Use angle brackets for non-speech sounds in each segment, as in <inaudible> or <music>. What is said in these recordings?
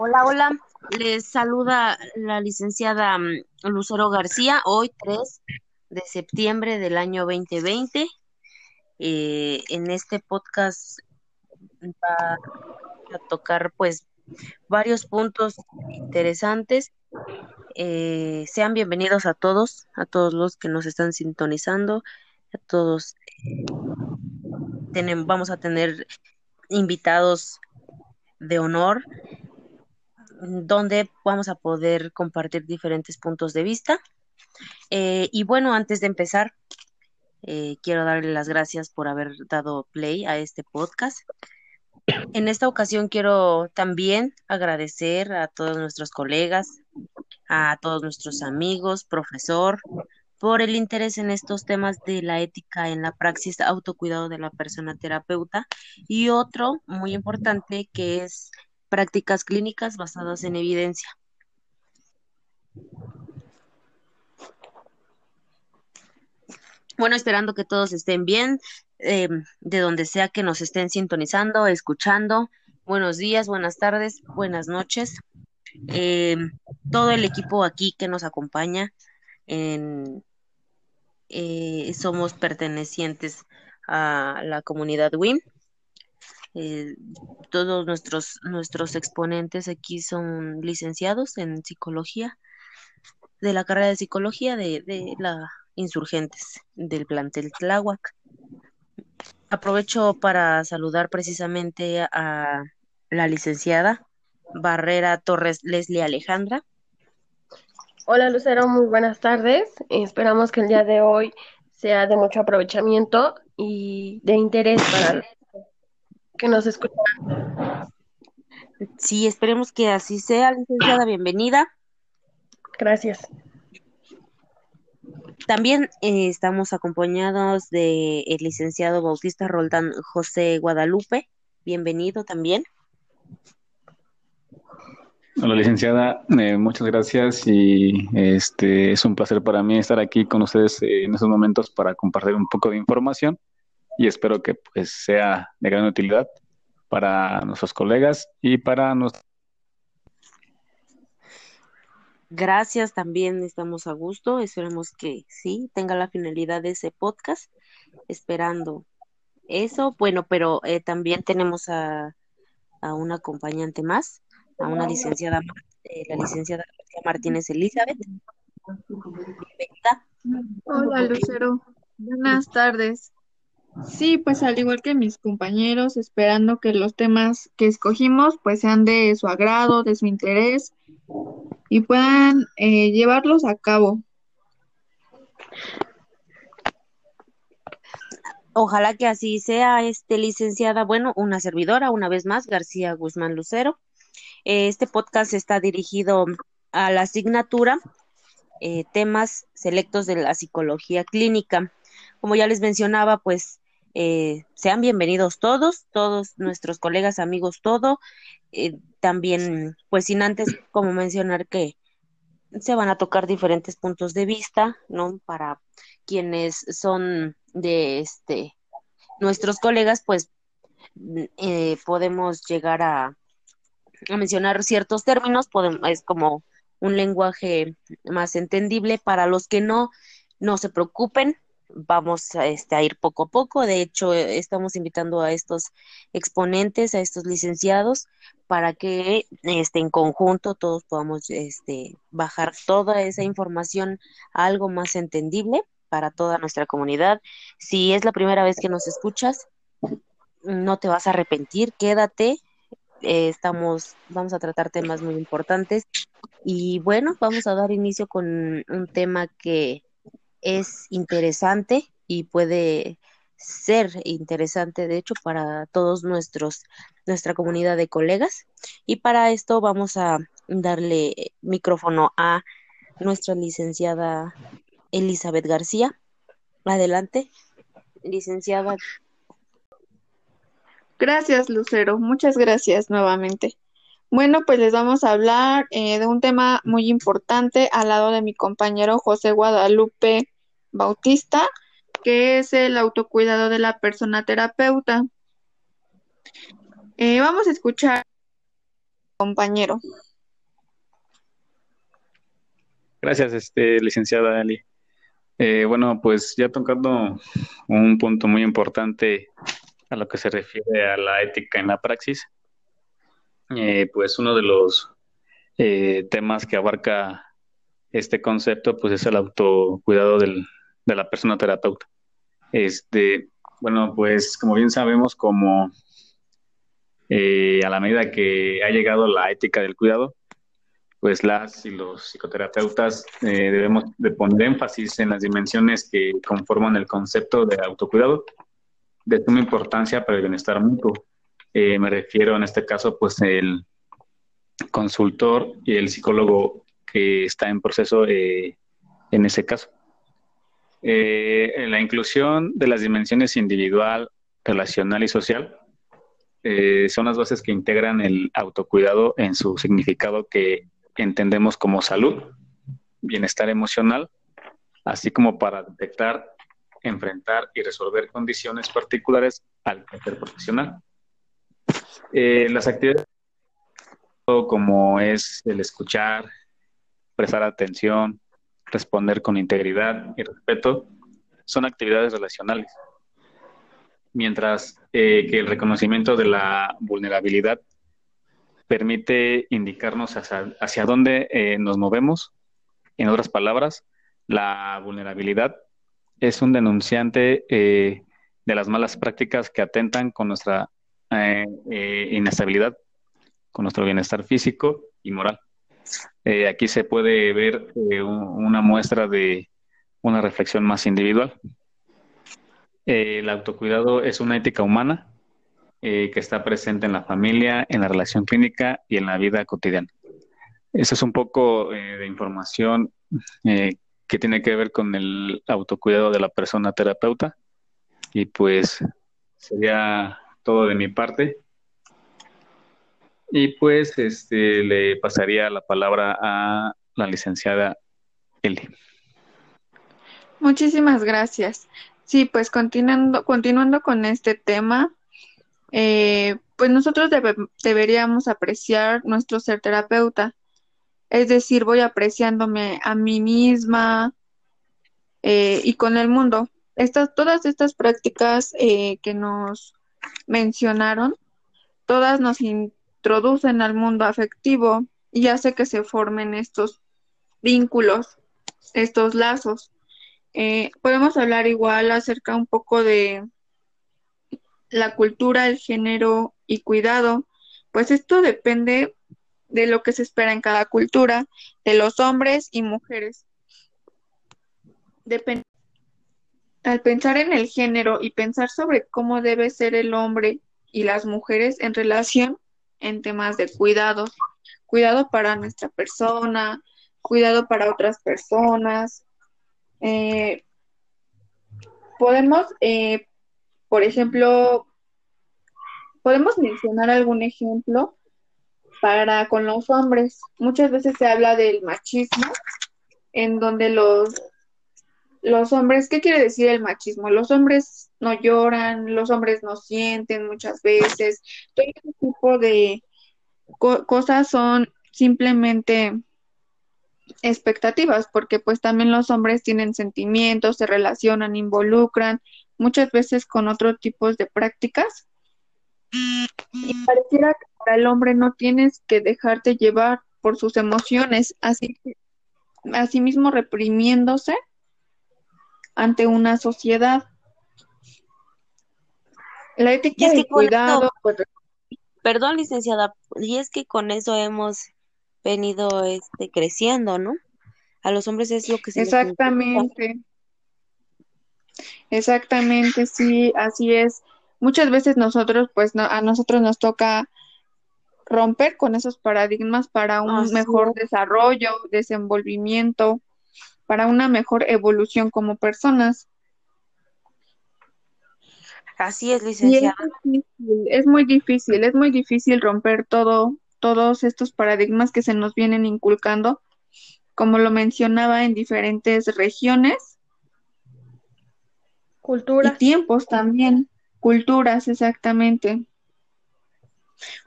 Hola, hola. Les saluda la licenciada mm, Lucero García, hoy 3 de septiembre del año 2020. Eh, en este podcast va a tocar pues varios puntos interesantes. Eh, sean bienvenidos a todos, a todos los que nos están sintonizando, a todos. tenemos, vamos a tener invitados de honor donde vamos a poder compartir diferentes puntos de vista. Eh, y bueno, antes de empezar, eh, quiero darle las gracias por haber dado play a este podcast. En esta ocasión quiero también agradecer a todos nuestros colegas, a todos nuestros amigos, profesor, por el interés en estos temas de la ética en la praxis autocuidado de la persona terapeuta y otro muy importante que es prácticas clínicas basadas en evidencia. Bueno, esperando que todos estén bien, em, de donde sea que nos estén sintonizando, escuchando. Buenos días, buenas tardes, buenas noches. Em, todo el equipo aquí que nos acompaña, en, eh, somos pertenecientes a la comunidad WIM eh, todos nuestros, nuestros exponentes aquí son licenciados en psicología, de la carrera de psicología de, de la insurgentes del plantel Tláhuac. Aprovecho para saludar precisamente a la licenciada Barrera Torres Leslie Alejandra. Hola Lucero, muy buenas tardes. Esperamos que el día de hoy sea de mucho aprovechamiento y de interés para <laughs> que nos escuchan. Sí, esperemos que así sea, licenciada, bienvenida. Gracias. También eh, estamos acompañados de el licenciado Bautista Roldán José Guadalupe. Bienvenido también. Hola licenciada, eh, muchas gracias y este es un placer para mí estar aquí con ustedes en estos momentos para compartir un poco de información y espero que pues sea de gran utilidad para nuestros colegas y para nosotros. Gracias, también estamos a gusto. Esperemos que sí tenga la finalidad de ese podcast. Esperando eso. Bueno, pero eh, también tenemos a, a un acompañante más, a una licenciada, eh, la licenciada Martínez Elizabeth. Bienvenida. Hola, Lucero. Buenas tardes. Sí, pues al igual que mis compañeros, esperando que los temas que escogimos pues sean de su agrado, de su interés y puedan eh, llevarlos a cabo. Ojalá que así sea, este licenciada, bueno, una servidora, una vez más, García Guzmán Lucero. Este podcast está dirigido a la asignatura eh, temas selectos de la psicología clínica. Como ya les mencionaba, pues eh, sean bienvenidos todos, todos nuestros colegas, amigos, todo. Eh, también, pues sin antes, como mencionar que se van a tocar diferentes puntos de vista, ¿no? Para quienes son de este, nuestros colegas, pues eh, podemos llegar a, a mencionar ciertos términos, podemos, es como un lenguaje más entendible para los que no, no se preocupen, vamos a, este, a ir poco a poco. De hecho, eh, estamos invitando a estos exponentes, a estos licenciados, para que este, en conjunto todos podamos este, bajar toda esa información a algo más entendible para toda nuestra comunidad. Si es la primera vez que nos escuchas, no te vas a arrepentir, quédate. Eh, estamos, vamos a tratar temas muy importantes y bueno, vamos a dar inicio con un tema que es interesante y puede ser interesante, de hecho, para todos nuestros, nuestra comunidad de colegas. Y para esto vamos a darle micrófono a nuestra licenciada Elizabeth García. Adelante, licenciada. Gracias, Lucero. Muchas gracias nuevamente. Bueno, pues les vamos a hablar eh, de un tema muy importante al lado de mi compañero José Guadalupe Bautista, que es el autocuidado de la persona terapeuta. Eh, vamos a escuchar compañero. Gracias, este, licenciada Ali. Eh, bueno, pues ya tocando un punto muy importante a lo que se refiere a la ética en la praxis, eh, pues uno de los eh, temas que abarca este concepto, pues es el autocuidado del, de la persona terapeuta. Este, bueno, pues como bien sabemos, como a la medida que ha llegado la ética del cuidado, pues las y los psicoterapeutas eh, debemos de poner énfasis en las dimensiones que conforman el concepto de autocuidado de suma importancia para el bienestar mutuo. Eh, me refiero en este caso pues el consultor y el psicólogo que está en proceso eh, en ese caso. la inclusión de las dimensiones individual, relacional y social son las bases que integran el autocuidado en su significado que entendemos como salud, bienestar emocional, así como para detectar, enfrentar y resolver condiciones particulares al ser profesional. Eh, las actividades como es el escuchar, prestar atención, responder con integridad y respeto, son actividades relacionales. Mientras eh, que el reconocimiento de la vulnerabilidad permite indicarnos hacia, dónde eh, nos movemos. En otras palabras, la vulnerabilidad es un denunciante eh, de las malas prácticas que atentan con nuestra eh, inestabilidad, con nuestro bienestar físico y moral. aquí se puede ver una muestra de una reflexión más individual. el autocuidado es una ética humana eh, que está presente en la familia, en la relación clínica y en la vida cotidiana. Eso es un poco eh, de información eh, que tiene que ver con el autocuidado de la persona terapeuta. Y pues sería todo de mi parte. Y pues este, le pasaría la palabra a la licenciada Eli. Muchísimas gracias. Sí, pues continuando, continuando con este tema, eh, pues nosotros deberíamos apreciar nuestro ser terapeuta. Es decir, voy apreciándome a mí misma eh, y con el mundo. Estas, todas estas prácticas eh, que nos mencionaron, todas nos introducen al mundo afectivo y hace que se formen estos vínculos, estos lazos. podemos hablar igual acerca un poco de, la cultura, el género y cuidado, pues esto depende de lo que se espera en cada cultura, de los hombres y mujeres. Al pensar en el género y pensar sobre cómo debe ser el hombre y las mujeres en relación en temas de cuidado, cuidado para nuestra persona, cuidado para otras personas, eh, podemos eh, por ejemplo, podemos mencionar algún ejemplo para con los hombres. Muchas veces se habla del machismo, en donde los, los hombres, ¿qué quiere decir el machismo? Los hombres no lloran, los hombres no sienten muchas veces. Todo ese tipo de cosas son simplemente expectativas, porque pues también los hombres tienen sentimientos, se relacionan, involucran, muchas veces con otros tipos de prácticas. Y pareciera que para el hombre no tienes que dejarte llevar por sus emociones, así así mismo reprimiéndose ante una sociedad. La ética y, cuidado. Pues, perdón, licenciada, y es que con eso hemos venido este creciendo, ¿no? A los hombres es lo que se Exactamente. Exactamente, sí, así es. Muchas veces nosotros, pues a nosotros nos toca romper con esos paradigmas para un mejor desarrollo, desenvolvimiento, para una mejor evolución como personas. Así es, licenciada. es, muy difícil, es muy difícil romper todo, todos estos paradigmas que se nos vienen inculcando, como lo mencionaba en diferentes regiones Culturas. Y tiempos también, culturas, exactamente.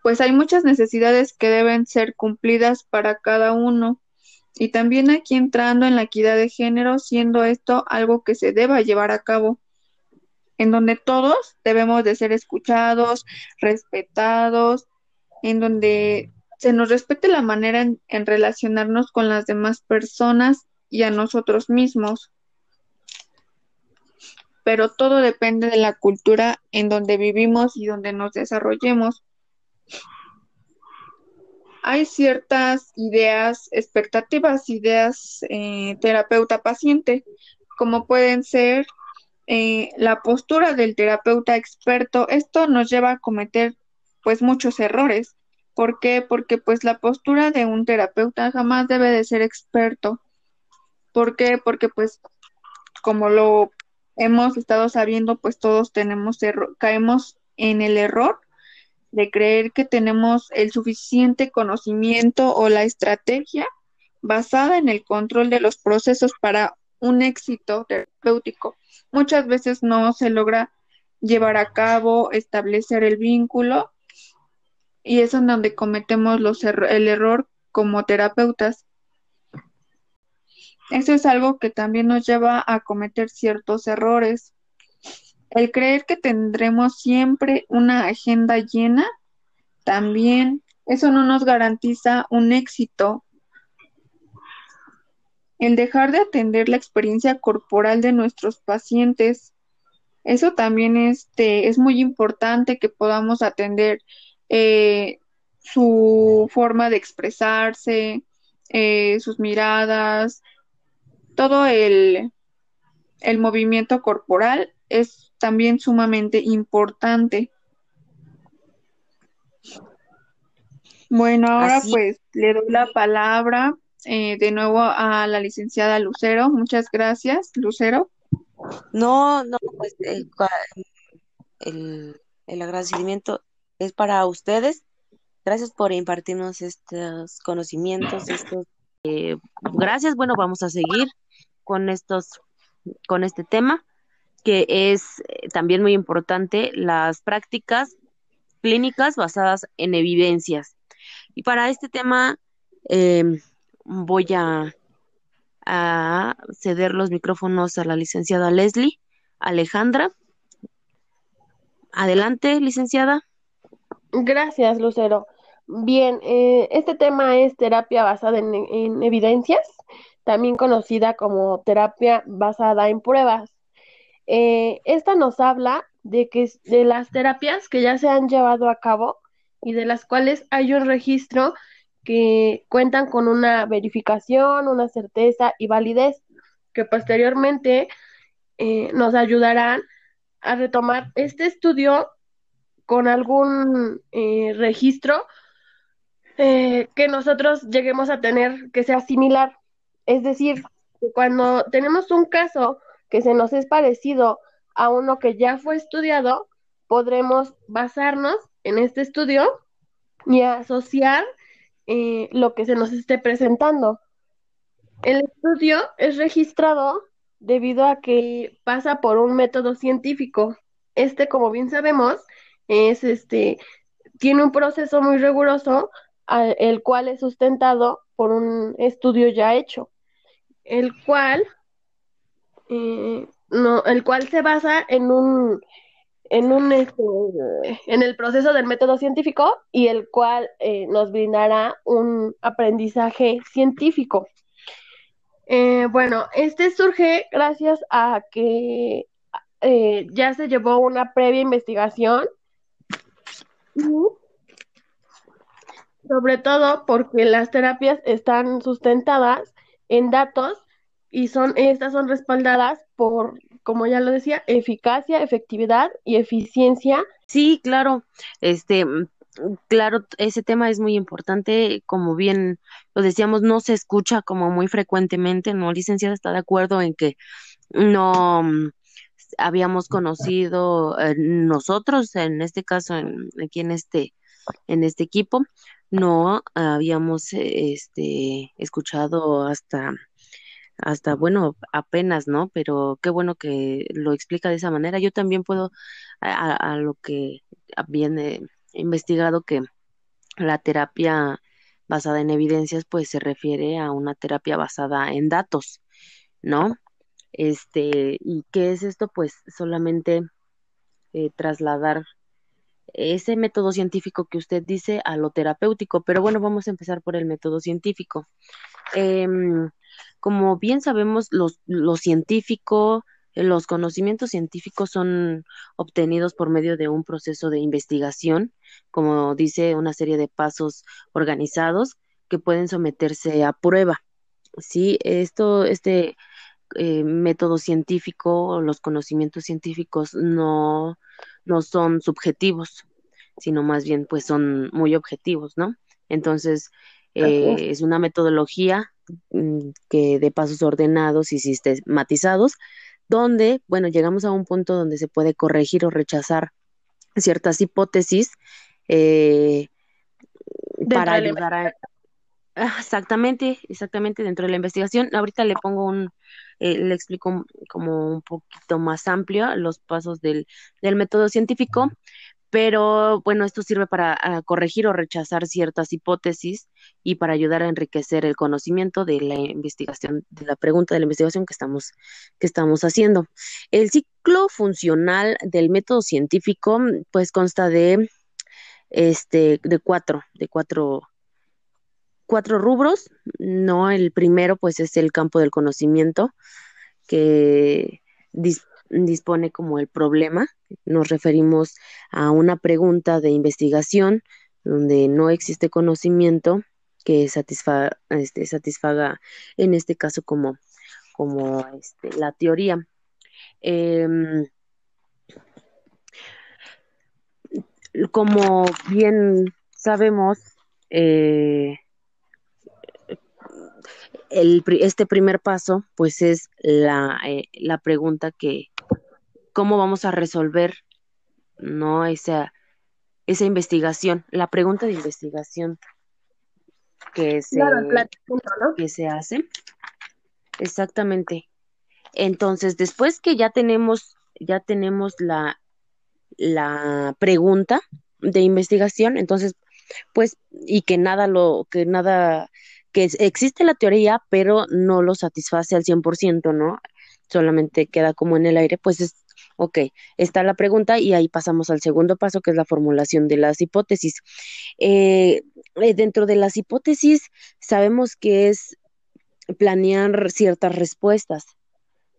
pues hay muchas necesidades que deben ser cumplidas para cada uno. Y también aquí entrando en la equidad de género, siendo esto algo que se deba llevar a cabo, en donde todos debemos de ser escuchados, respetados, en donde se nos respete la manera en, en relacionarnos con las demás personas y a nosotros mismos. Pero todo depende de la cultura en donde vivimos y donde nos desarrollemos hay ciertas ideas, expectativas, ideas eh, terapeuta-paciente, como pueden ser eh, la postura del terapeuta experto. Esto nos lleva a cometer pues muchos errores. ¿Por qué? Porque pues la postura de un terapeuta jamás debe de ser experto. ¿Por qué? Porque pues como lo hemos estado sabiendo, pues todos tenemos caemos en el error de creer que tenemos el suficiente conocimiento o la estrategia basada en el control de los procesos para un éxito terapéutico. Muchas veces no se logra llevar a cabo, establecer el vínculo y es en donde cometemos los el error como terapeutas. Eso es algo que también nos lleva a cometer ciertos errores. El creer que tendremos siempre una agenda llena, también eso no nos garantiza un éxito. El dejar de atender la experiencia corporal de nuestros pacientes, eso también este, es muy importante que podamos atender eh, su forma de expresarse, eh, sus miradas, todo el, el movimiento corporal es también sumamente importante. Bueno, ahora pues le doy la palabra eh, de nuevo a la licenciada Lucero. Muchas gracias, Lucero. No, no, pues eh, el, el, agradecimiento es para ustedes. Gracias por impartirnos estos conocimientos, estos. Eh, gracias. Bueno, vamos a seguir con estos, con este tema que es eh, también muy importante, las prácticas clínicas basadas en evidencias. Y para este tema em, voy a, a, ceder los micrófonos a la licenciada Leslie Alejandra. Adelante, licenciada. Gracias, Lucero. Bien, eh, este tema es terapia basada en, en evidencias, también conocida como terapia basada en pruebas. Eh, esta nos habla de que de las terapias que ya se han llevado a cabo y de las cuales hay un registro que cuentan con una verificación, una certeza y validez que posteriormente eh, nos ayudarán a retomar este estudio con algún eh, registro que nosotros lleguemos a tener que sea similar. Es decir, cuando tenemos un caso que se nos es parecido a uno que ya fue estudiado, podremos basarnos en este estudio y asociar eh, lo que se nos esté presentando. El estudio es registrado debido a que pasa por un método científico. Este, como bien sabemos, es este tiene un proceso muy riguroso, el cual es sustentado por un estudio ya hecho, el cual eh, no, el cual se basa en un en un este, en el proceso del método científico y el cual eh, nos brindará un aprendizaje científico. Eh, bueno, este surge gracias a que ya se llevó una previa investigación sobre todo porque las terapias están sustentadas en datos y son estas son respaldadas por, como ya lo decía, eficacia, efectividad y eficiencia. Sí, claro. Este, claro, ese tema es muy importante, como bien lo decíamos, no se escucha como muy frecuentemente, ¿no? Licenciada está de acuerdo en que no mm, habíamos conocido eh, nosotros, en este caso, en, aquí en este, en este equipo, no habíamos este, escuchado hasta hasta, bueno, apenas, ¿no? Pero qué bueno que lo explica de esa manera. Yo también puedo, a, lo que viene investigado que la terapia basada en evidencias, pues se refiere a una terapia basada en datos, ¿no? Este, ¿y qué es esto? Pues solamente eh, trasladar ese método científico que usted dice a lo terapéutico, pero bueno, vamos a empezar por el método científico. Em, como bien sabemos, lo científico, los conocimientos científicos son obtenidos por medio de un proceso de investigación, como dice una serie de pasos organizados que pueden someterse a prueba. Sí, esto, este eh, método científico, los conocimientos científicos no, no son subjetivos, sino más bien pues son muy objetivos, ¿no? Entonces, eh, es una metodología que de pasos ordenados y sistematizados donde, bueno, llegamos a un punto donde se puede corregir o rechazar ciertas hipótesis eh, para ayudar a... Ah, exactamente, exactamente dentro de la investigación. Ahorita le pongo un, eh, le explico como un poquito más amplio los pasos del, del método científico, pero bueno, esto sirve para ah, corregir o rechazar ciertas hipótesis y para ayudar a enriquecer el conocimiento de la investigación, de la pregunta de la investigación que estamos, que estamos haciendo. El ciclo funcional del método científico, pues consta de este, de cuatro, de cuatro, cuatro rubros. No, el primero, pues, es el campo del conocimiento, que dispone como el problema. Nos referimos a una pregunta de investigación donde no existe conocimiento que satisfaga, este, satisfaga en este caso como, como este, la teoría. Em, como bien sabemos, eh, el, este primer paso, pues es la, eh, la pregunta que, ¿cómo vamos a resolver, no, esa, esa investigación? La pregunta de investigación que se, que se hace. Exactamente. Entonces, después que ya tenemos, ya tenemos la, la pregunta de investigación, entonces, pues, y que nada lo, que nada que existe la teoría, pero no lo satisface al 100%, ¿no? Solamente queda como en el aire, pues es, ok, está la pregunta y ahí pasamos al segundo paso, que es la formulación de las hipótesis. Eh, eh, dentro de las hipótesis, sabemos que es planear ciertas respuestas,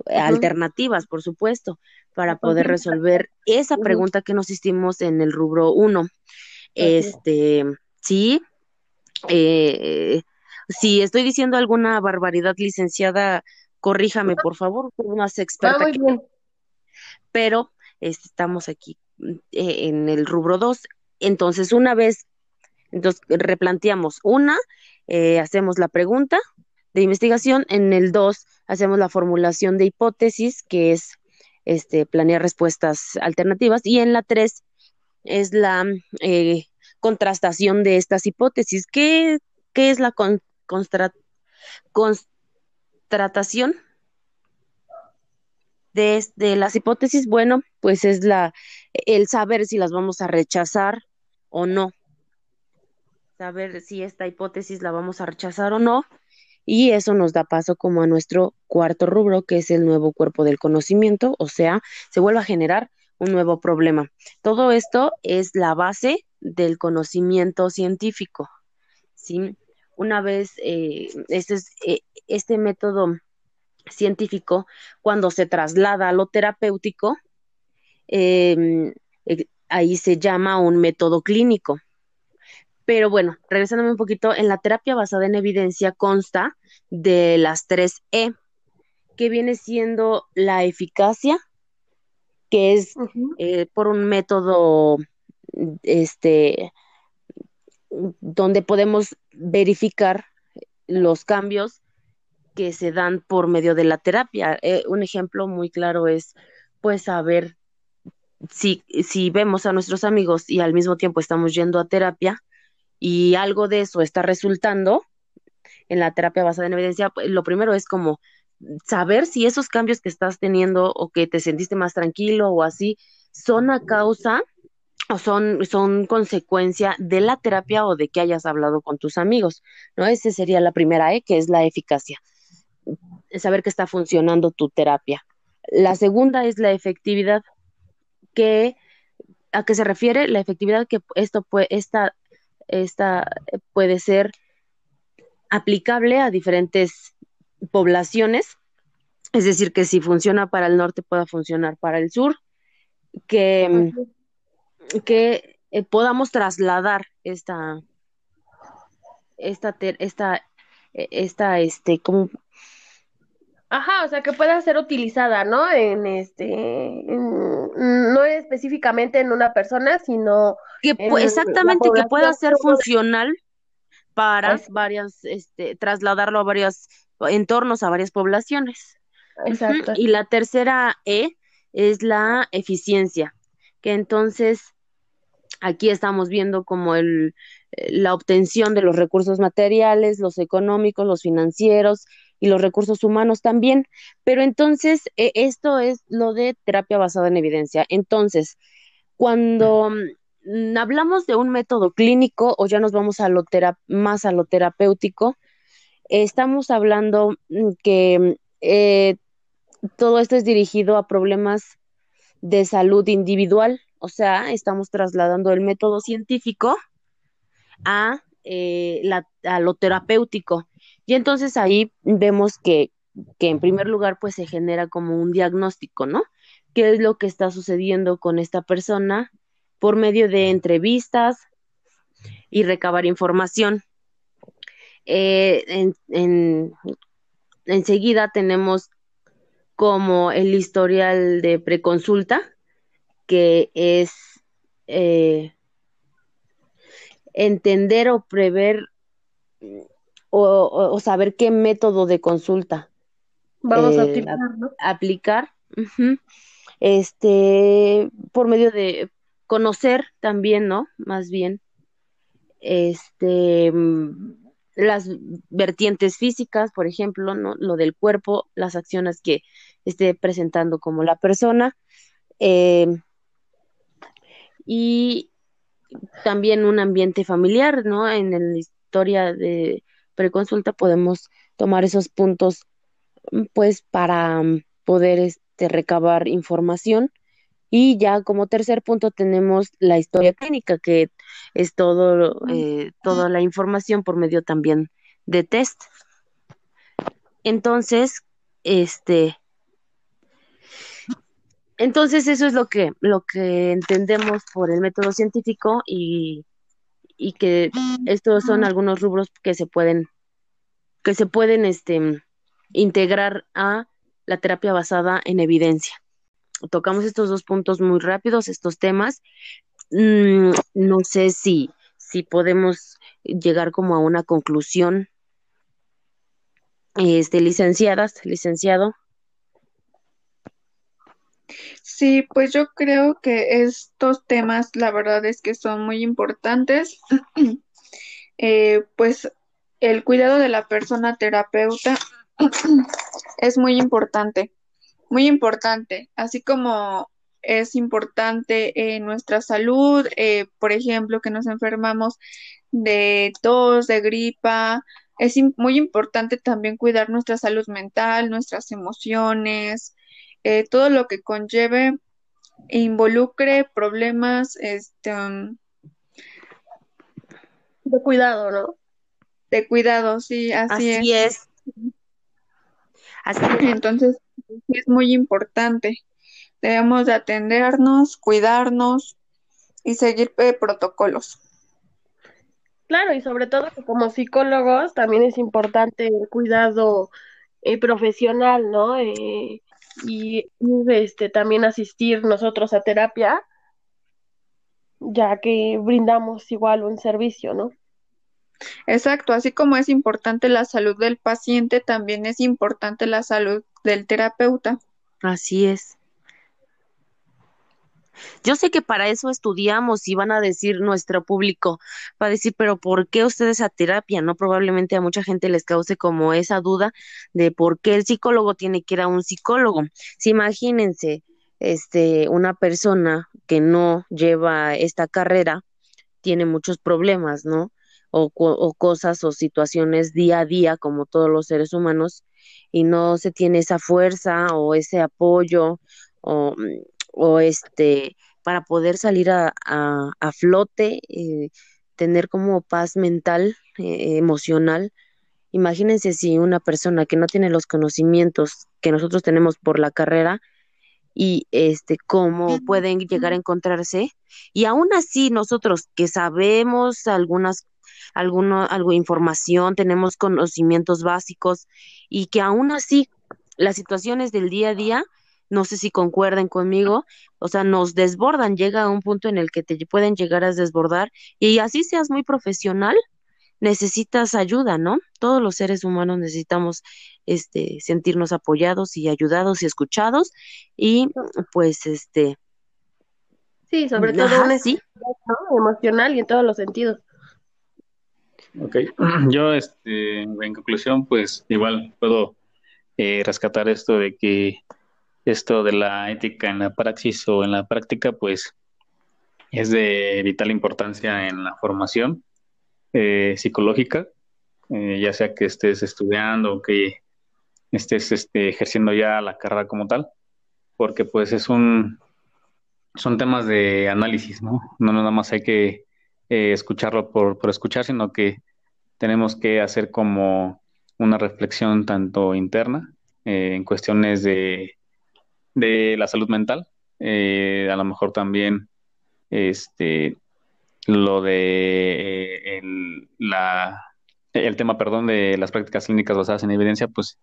alternativas, por supuesto, para poder resolver esa pregunta que nos hicimos en el rubro 1. Este, sí, eh, si estoy diciendo alguna barbaridad, licenciada, corríjame, por favor, tú más experta. Pero estamos aquí eh, en el rubro 2. Entonces, una vez, entonces replanteamos una, eh, hacemos la pregunta de investigación, en el 2 hacemos la formulación de hipótesis, que es este, planear respuestas alternativas, y en la 3 es la eh, contrastación de estas hipótesis. ¿Qué, qué es la con, constratación de, las hipótesis, bueno, pues es la el saber si las vamos a rechazar o no. Saber si esta hipótesis la vamos a rechazar o no. Y eso nos da paso como a nuestro cuarto rubro, que es el nuevo cuerpo del conocimiento, o sea, se vuelve a generar un nuevo problema. Todo esto es la base del conocimiento científico. ¿sí? una vez eh, este, eh, este método científico, cuando se traslada a lo terapéutico, em, eh, ahí se llama un método clínico. Pero bueno, regresándome un poquito, en la terapia basada en evidencia consta de las tres E, que viene siendo la eficacia, que es por un método este donde podemos verificar los cambios que se dan por medio de la terapia. Eh, un ejemplo muy claro es, pues, saber si, si vemos a nuestros amigos y al mismo tiempo estamos yendo a terapia y algo de eso está resultando en la terapia basada en evidencia, pues, lo primero es como saber si esos cambios que estás teniendo o que te sentiste más tranquilo o así son a causa son, son consecuencia de la terapia o de que hayas hablado con tus amigos, ¿no? Esa sería la primera E, que es la eficacia, saber que está funcionando tu terapia. La segunda es la efectividad, que ¿a qué se refiere? La efectividad que esto puede, esta, esta puede ser aplicable a diferentes poblaciones, es decir, que si funciona para el norte pueda funcionar para el sur, que que eh, podamos trasladar esta, esta, esta, e, esta, este, como... Ajá, o sea, que pueda ser utilizada, ¿no? En este, no específicamente en una persona, sino... Que exactamente, que pueda ser funcional para varias, este, trasladarlo a varios entornos, a varias poblaciones. Exacto. Y la tercera E es la eficiencia, que entonces Aquí estamos viendo como el, eh, la obtención de los recursos materiales, los económicos, los financieros y los recursos humanos también. Pero entonces, e, esto es lo de terapia basada en evidencia. Entonces, cuando mm, hablamos de un método clínico o ya nos vamos a lo más a lo terapéutico, estamos hablando mm, que eh, todo esto es dirigido a problemas de salud individual, o sea, estamos trasladando el método científico a, eh, a lo terapéutico. Y entonces ahí vemos que, que en primer lugar pues se genera como un diagnóstico, ¿no? ¿Qué es lo que está sucediendo con esta persona por medio de entrevistas y recabar información? Eh, en, en, tenemos como el historial de preconsulta, que es eh, entender o prever o, saber qué método de consulta vamos a eh, aplicar, este por medio de conocer también no más bien este las vertientes físicas por ejemplo no lo del cuerpo las acciones que esté presentando como la persona eh, y también un ambiente familiar, ¿no? En la historia de preconsulta podemos tomar esos puntos, mm, pues, para mm, poder este, recabar información. Y ya como tercer punto tenemos la historia clínica, que es todo, eh, toda la información por medio también de test. Entonces, este, entonces, eso es lo que, lo que entendemos por el método científico y, y que estos son algunos rubros que se pueden, que se pueden este, integrar a la terapia basada en evidencia. Tocamos estos dos puntos muy rápidos, estos temas. Mm, no sé si, si podemos llegar como a una conclusión. Este, licenciadas, licenciado. Sí, pues yo creo que estos temas, la verdad es que son muy importantes. <clears throat> Eh, pues el cuidado de la persona terapeuta <clears throat> es muy importante, muy importante, así como es importante nuestra salud, eh, por ejemplo, que nos enfermamos de tos, de gripa, es muy importante también cuidar nuestra salud mental, nuestras emociones, eh, todo lo que conlleve e involucre problemas este, um, de cuidado, ¿no? De cuidado, sí, así, así es. Así Entonces, es muy importante. Debemos de atendernos, cuidarnos y seguir eh, protocolos. Claro, y sobre todo que como psicólogos también es importante el cuidado eh, profesional, ¿no? Eh, y este, también asistir nosotros a terapia, ya que brindamos igual un servicio, ¿no? Exacto, así como es importante la salud del paciente, también es importante la salud del terapeuta. Así es. Yo sé que para eso estudiamos y van a decir nuestro público, va a decir, pero ¿por qué ustedes a terapia? No, probablemente a mucha gente les cause como esa duda de por qué el psicólogo tiene que ir a un psicólogo. Si imagínense, este, una persona que no lleva esta carrera tiene muchos problemas, ¿no? O, o, cosas o situaciones día a día, como todos los seres humanos, y no se tiene esa fuerza o ese apoyo o, o este para poder salir a, a, flote, eh, tener como paz mental, eh, emocional. Imagínense si una persona que no tiene los conocimientos que nosotros tenemos por la carrera, y este cómo pueden llegar a encontrarse y aún así nosotros que sabemos algunas alguna algo información tenemos conocimientos básicos y que aún así las situaciones del día a día no sé si concuerden conmigo, o sea, nos desbordan, llega a un punto en el que te pueden llegar a desbordar y así seas muy profesional, necesitas ayuda, ¿no? Todos los seres humanos necesitamos este sentirnos apoyados y ayudados y escuchados y pues este Sí, sobre todo sí. emocional y en todos los sentidos. Ok, <clears throat> yo este, en conclusión pues igual puedo eh, rescatar esto de que esto de la ética en la praxis o en la práctica pues es de vital importancia en la formación eh, psicológica, eh, ya sea que estés estudiando o que estés este, ejerciendo ya la carrera como tal, porque pues es un, son temas de análisis, ¿no? No nada más hay que eh, escucharlo por, por escuchar, sino que tenemos que hacer como una reflexión tanto interna en cuestiones de, de la salud mental, a lo mejor también este, lo de eh, el, la, el tema, perdón, de las prácticas clínicas basadas en evidencia, pues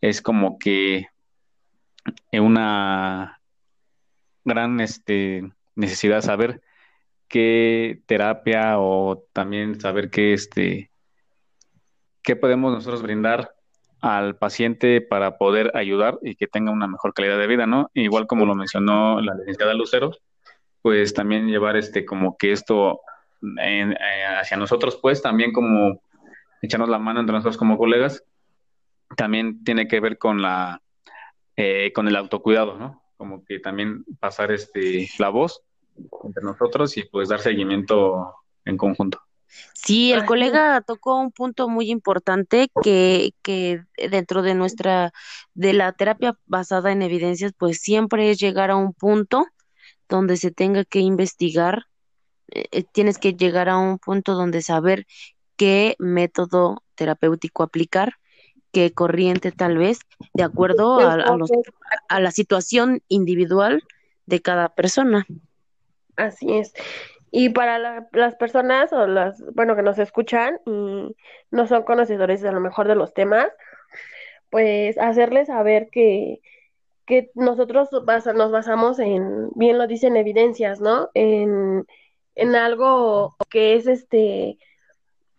es como que una gran este, necesidad saber qué terapia o también saber qué, este, qué podemos nosotros brindar al paciente para poder ayudar y que tenga una mejor calidad de vida, ¿no? Igual como lo mencionó la licenciada Lucero, pues también llevar este como que esto eh, hacia nosotros, pues también como echarnos la mano entre nosotros como colegas, también tiene que ver con la eh, con el autocuidado, ¿no? Como que también pasar este la voz entre nosotros y pues dar seguimiento en conjunto. Sí, el colega tocó un punto muy importante que, que dentro de nuestra, de la terapia basada en evidencias, pues siempre es llegar a un punto donde se tenga que investigar, eh, eh, tienes que llegar a un punto donde saber qué método terapéutico aplicar, qué corriente tal vez, de acuerdo a, a, la situación individual de cada persona. Así es. Y para las personas o las, bueno, que nos escuchan y no son conocedores a lo mejor de los temas, pues hacerles saber que que nosotros nos basamos en, bien lo dicen, evidencias, ¿no? En, en algo que es este,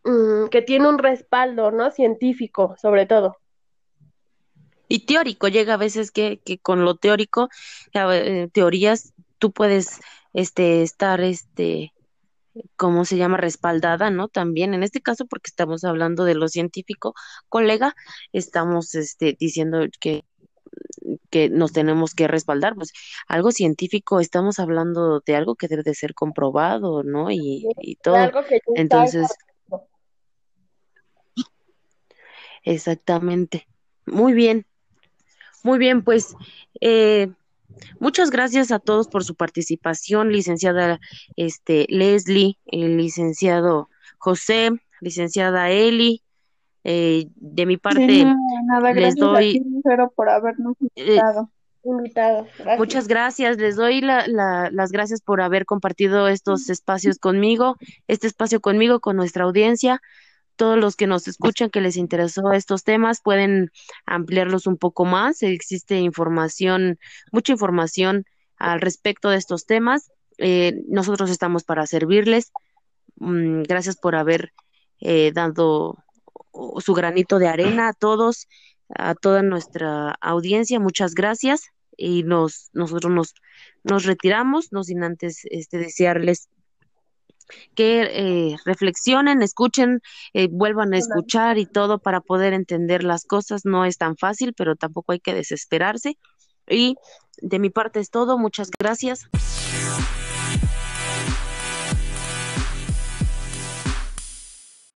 mm, que tiene un respaldo, ¿no? Científico, sobre todo. Y teórico, llega a veces que, que con lo teórico, eh, teorías, tú puedes este, estar, este, ¿cómo se llama? Respaldada, ¿no? También en este caso, porque estamos hablando de lo científico, colega, estamos este, diciendo que que nos tenemos que respaldar, pues algo científico, estamos hablando de algo que debe de ser comprobado, ¿no? Y, y todo. Entonces, exactamente. Muy bien, muy bien, pues eh, muchas gracias a todos por su participación, licenciada este, Leslie, el licenciado José, licenciada Eli, eh, de mi parte, les doy. por habernos eh, invitado. Muchas gracias, les doy la, las gracias por haber compartido estos espacios conmigo, este espacio conmigo, con nuestra audiencia. Todos los que nos escuchan que les interesó estos temas pueden ampliarlos un poco más. Existe información, mucha información al respecto de estos temas. Eh, nosotros estamos para servirles. Mm, gracias por haber eh, dado su granito de arena a todos, a toda nuestra audiencia. Muchas gracias y nos nosotros nos nos retiramos, no sin antes este desearles que eh, reflexionen, escuchen, eh, vuelvan a escuchar y todo para poder entender las cosas. No es tan fácil, pero tampoco hay que desesperarse. Y De mi parte es todo, muchas gracias.